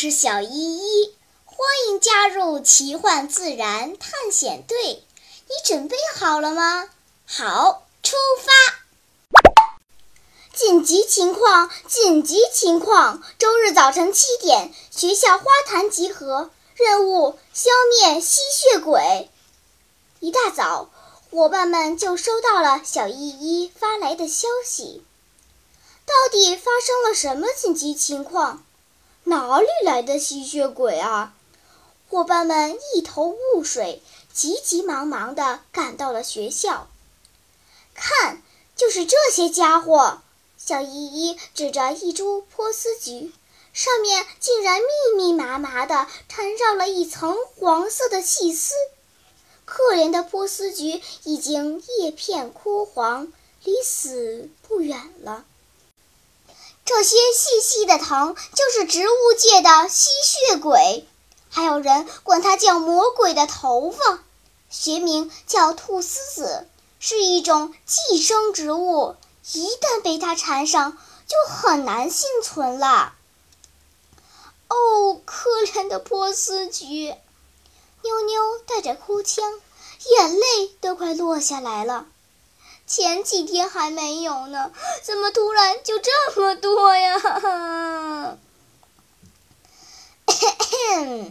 是小依依，欢迎加入奇幻自然探险队。你准备好了吗？好，出发！紧急情况！紧急情况！周日早晨七点，学校花坛集合，任务消灭吸血鬼。一大早，伙伴们就收到了小依依发来的消息。到底发生了什么紧急情况？哪里来的吸血鬼啊？伙伴们一头雾水，急急忙忙地赶到了学校。看，就是这些家伙！小依依指着一株波斯菊，上面竟然密密麻麻地缠绕了一层黄色的细丝。可怜的波斯菊已经叶片枯黄，离死不远了。这些细细的藤就是植物界的吸血鬼，还有人管它叫魔鬼的头发，学名叫菟丝子，是一种寄生植物，一旦被它缠上，就很难幸存了。哦，可怜的波斯菊，妞妞带着哭腔，眼泪都快落下来了。前几天还没有呢，怎么突然就这么多呀？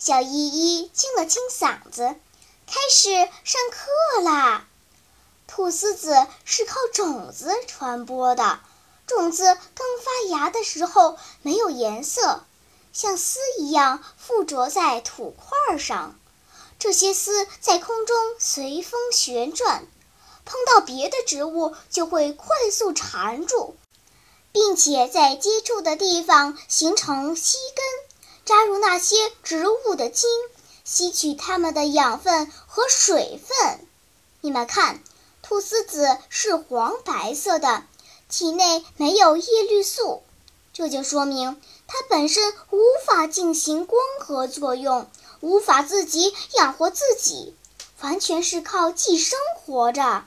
小依依清了清嗓子，开始上课啦。菟丝子是靠种子传播的，种子刚发芽的时候没有颜色，像丝一样附着在土块上，这些丝在空中随风旋转。碰到别的植物就会快速缠住，并且在接触的地方形成吸根，扎入那些植物的茎，吸取它们的养分和水分。你们看，菟丝子是黄白色的，体内没有叶绿素，这就说明它本身无法进行光合作用，无法自己养活自己，完全是靠寄生活着。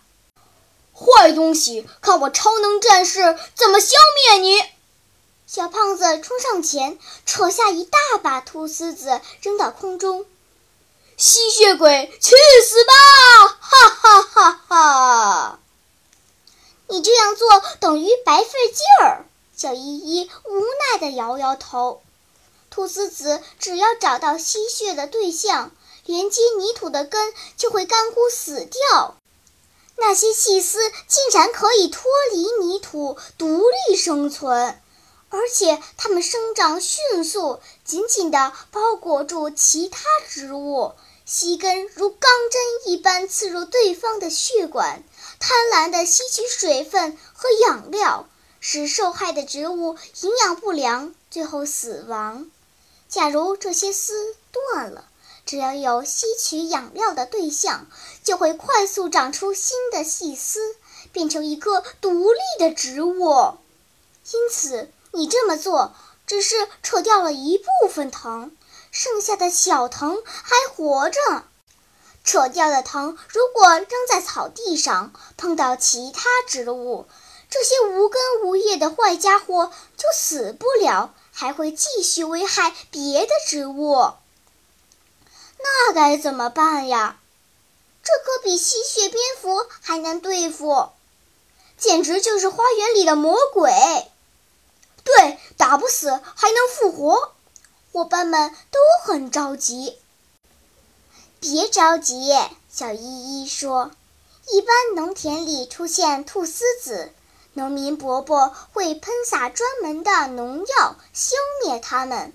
坏东西，看我超能战士怎么消灭你！小胖子冲上前，扯下一大把菟丝子扔到空中。吸血鬼，去死吧！哈哈哈哈！你这样做等于白费劲儿。小依依无奈地摇摇头。菟丝子只要找到吸血的对象，连接泥土的根就会干枯死掉。那些细丝竟然可以脱离泥土，独立生存，而且它们生长迅速，紧紧地包裹住其他植物，细根如钢针一般刺入对方的血管，贪婪地吸取水分和养料，使受害的植物营养不良，最后死亡。假如这些丝断了，只要有吸取养料的对象，就会快速长出新的细丝，变成一棵独立的植物。因此，你这么做只是扯掉了一部分藤，剩下的小藤还活着。扯掉的藤如果扔在草地上，碰到其他植物，这些无根无叶的坏家伙就死不了，还会继续危害别的植物。那该怎么办呀？这可比吸血蝙蝠还难对付，简直就是花园里的魔鬼。对，打不死还能复活，伙伴们都很着急。别着急，小依依说：“一般农田里出现菟丝子，农民伯伯会喷洒专门的农药消灭它们。”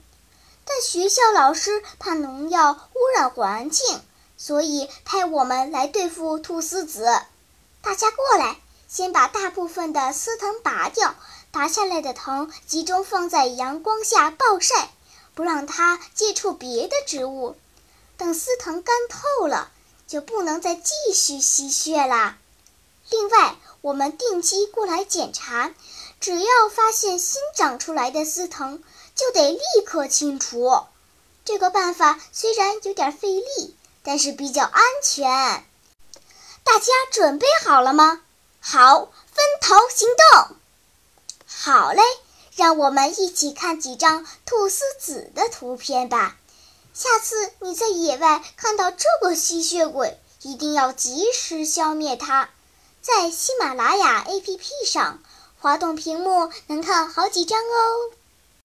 但学校老师怕农药污染环境，所以派我们来对付菟丝子。大家过来，先把大部分的丝藤拔掉，拔下来的藤集中放在阳光下暴晒，不让它接触别的植物。等丝藤干透了，就不能再继续吸血啦。另外，我们定期过来检查，只要发现新长出来的丝藤。就得立刻清除。这个办法虽然有点费力，但是比较安全。大家准备好了吗？好，分头行动。好嘞，让我们一起看几张菟丝子的图片吧。下次你在野外看到这个吸血鬼，一定要及时消灭它。在喜马拉雅 APP 上，滑动屏幕能看好几张哦。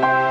Thank you.